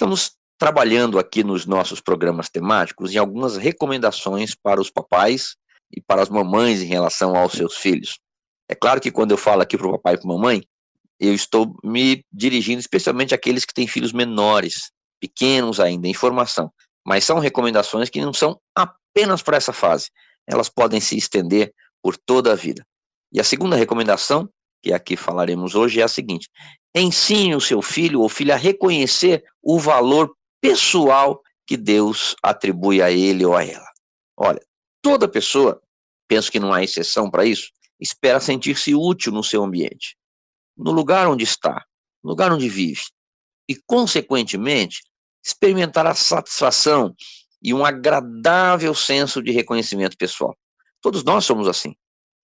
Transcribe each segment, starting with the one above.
Estamos trabalhando aqui nos nossos programas temáticos em algumas recomendações para os papais e para as mamães em relação aos seus filhos. É claro que quando eu falo aqui para o papai e para a mamãe, eu estou me dirigindo especialmente àqueles que têm filhos menores, pequenos ainda, em formação. Mas são recomendações que não são apenas para essa fase, elas podem se estender por toda a vida. E a segunda recomendação, que aqui falaremos hoje, é a seguinte: ensine o seu filho ou filha a reconhecer o valor pessoal que Deus atribui a ele ou a ela. Olha, toda pessoa, penso que não há exceção para isso, espera sentir-se útil no seu ambiente, no lugar onde está, no lugar onde vive, e, consequentemente, experimentar a satisfação e um agradável senso de reconhecimento pessoal. Todos nós somos assim.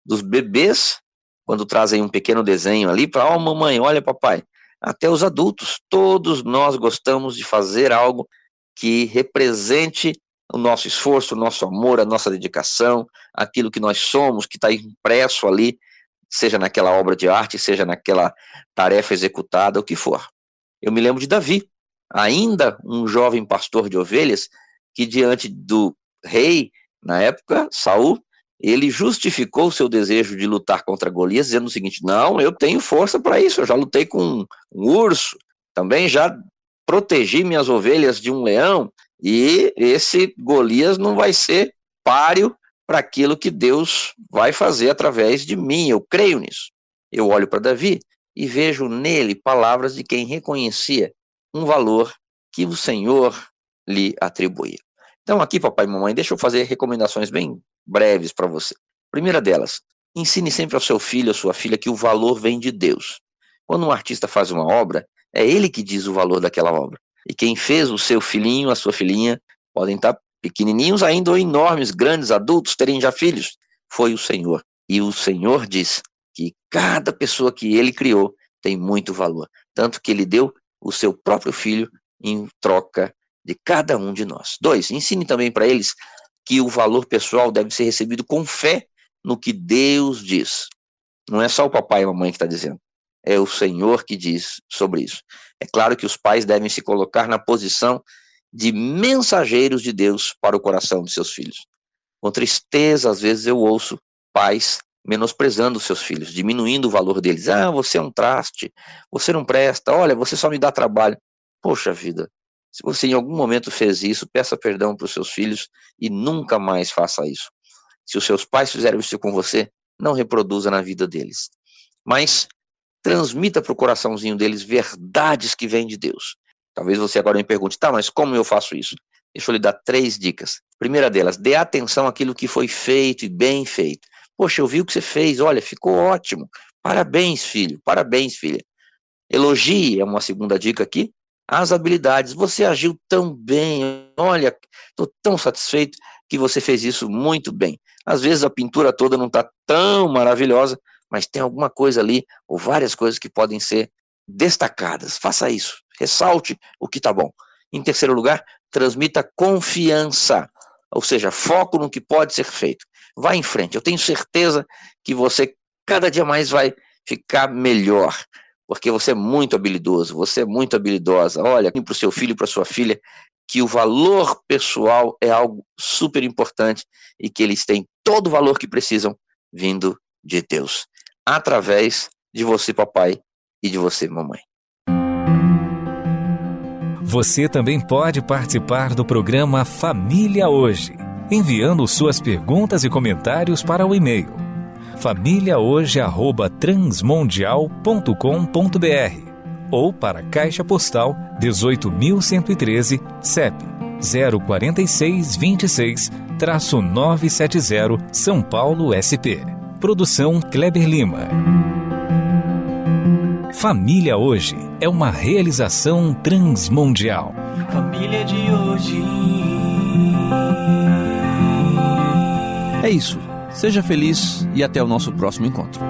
Dos bebês, quando trazem um pequeno desenho ali para, ó, oh, mamãe, olha, papai. Até os adultos, todos nós gostamos de fazer algo que represente o nosso esforço, o nosso amor, a nossa dedicação, aquilo que nós somos, que está impresso ali, seja naquela obra de arte, seja naquela tarefa executada, o que for. Eu me lembro de Davi, ainda um jovem pastor de ovelhas, que diante do rei, na época, Saul, ele justificou o seu desejo de lutar contra Golias, dizendo o seguinte: não, eu tenho força para isso, eu já lutei com um, urso, também já protegi minhas ovelhas de um leão, e esse Golias não vai ser páreo para aquilo que Deus vai fazer através de mim, eu creio nisso. Eu olho para Davi e vejo nele palavras de quem reconhecia um valor que o Senhor lhe atribuía. Então, aqui, papai e mamãe, deixa eu fazer recomendações bem breves para você. Primeira delas, ensine sempre ao seu filho ou sua filha que o valor vem de Deus. Quando um artista faz uma obra, é ele que diz o valor daquela obra. E quem fez o seu filhinho, a sua filhinha, podem estar pequenininhos ainda ou enormes, grandes, adultos, terem já filhos, foi o Senhor. E o Senhor diz que cada pessoa que ele criou tem muito valor, tanto que ele deu o seu próprio filho em troca de cada um de nós. Dois, ensine também para eles que o valor pessoal deve ser recebido com fé no que Deus diz. Não é só o papai e a mamãe que está dizendo, é o Senhor que diz sobre isso. É claro que os pais devem se colocar na posição de mensageiros de Deus para o coração de seus filhos. Com tristeza, às vezes eu ouço pais menosprezando seus filhos, diminuindo o valor deles. Ah, você é um traste, você não presta, olha, você só me dá trabalho. Poxa vida, se você em algum momento fez isso, peça perdão para os seus filhos e nunca mais faça isso. Se os seus pais fizeram isso com você, não reproduza na vida deles. Mas transmita para o coraçãozinho deles verdades que vêm de Deus. Talvez você agora me pergunte, tá, mas como eu faço isso? Deixa eu lhe dar três dicas. Primeira delas, dê atenção àquilo que foi feito e bem feito. Poxa, eu vi o que você fez, olha, ficou ótimo. Parabéns, filho, parabéns, filha. Elogie é uma segunda dica aqui as habilidades. Você agiu tão bem, olha, estou tão satisfeito que você fez isso muito bem. Às vezes a pintura toda não está tão maravilhosa, mas tem alguma coisa ali, ou várias coisas que podem ser destacadas. Faça isso, ressalte o que está bom. Em terceiro lugar, transmita confiança, ou seja, foco no que pode ser feito. Vá em frente, eu tenho certeza que você cada dia mais vai ficar melhor porque você é muito habilidoso, você é muito habilidosa. Olha, para o seu filho, para sua filha, que o valor pessoal é algo super importante e que eles têm todo o valor que precisam vindo de Deus, através de você, papai, e de você, mamãe. Você também pode participar do programa Família Hoje, enviando suas perguntas e comentários para o e-mail famíliahoje@transmundial.com.br ou para Caixa Postal 18113, CEP 04626-970, São Paulo, SP. Produção Kleber Lima. Família Hoje é uma realização transmundial. Família de hoje. É isso. Seja feliz e até o nosso próximo encontro.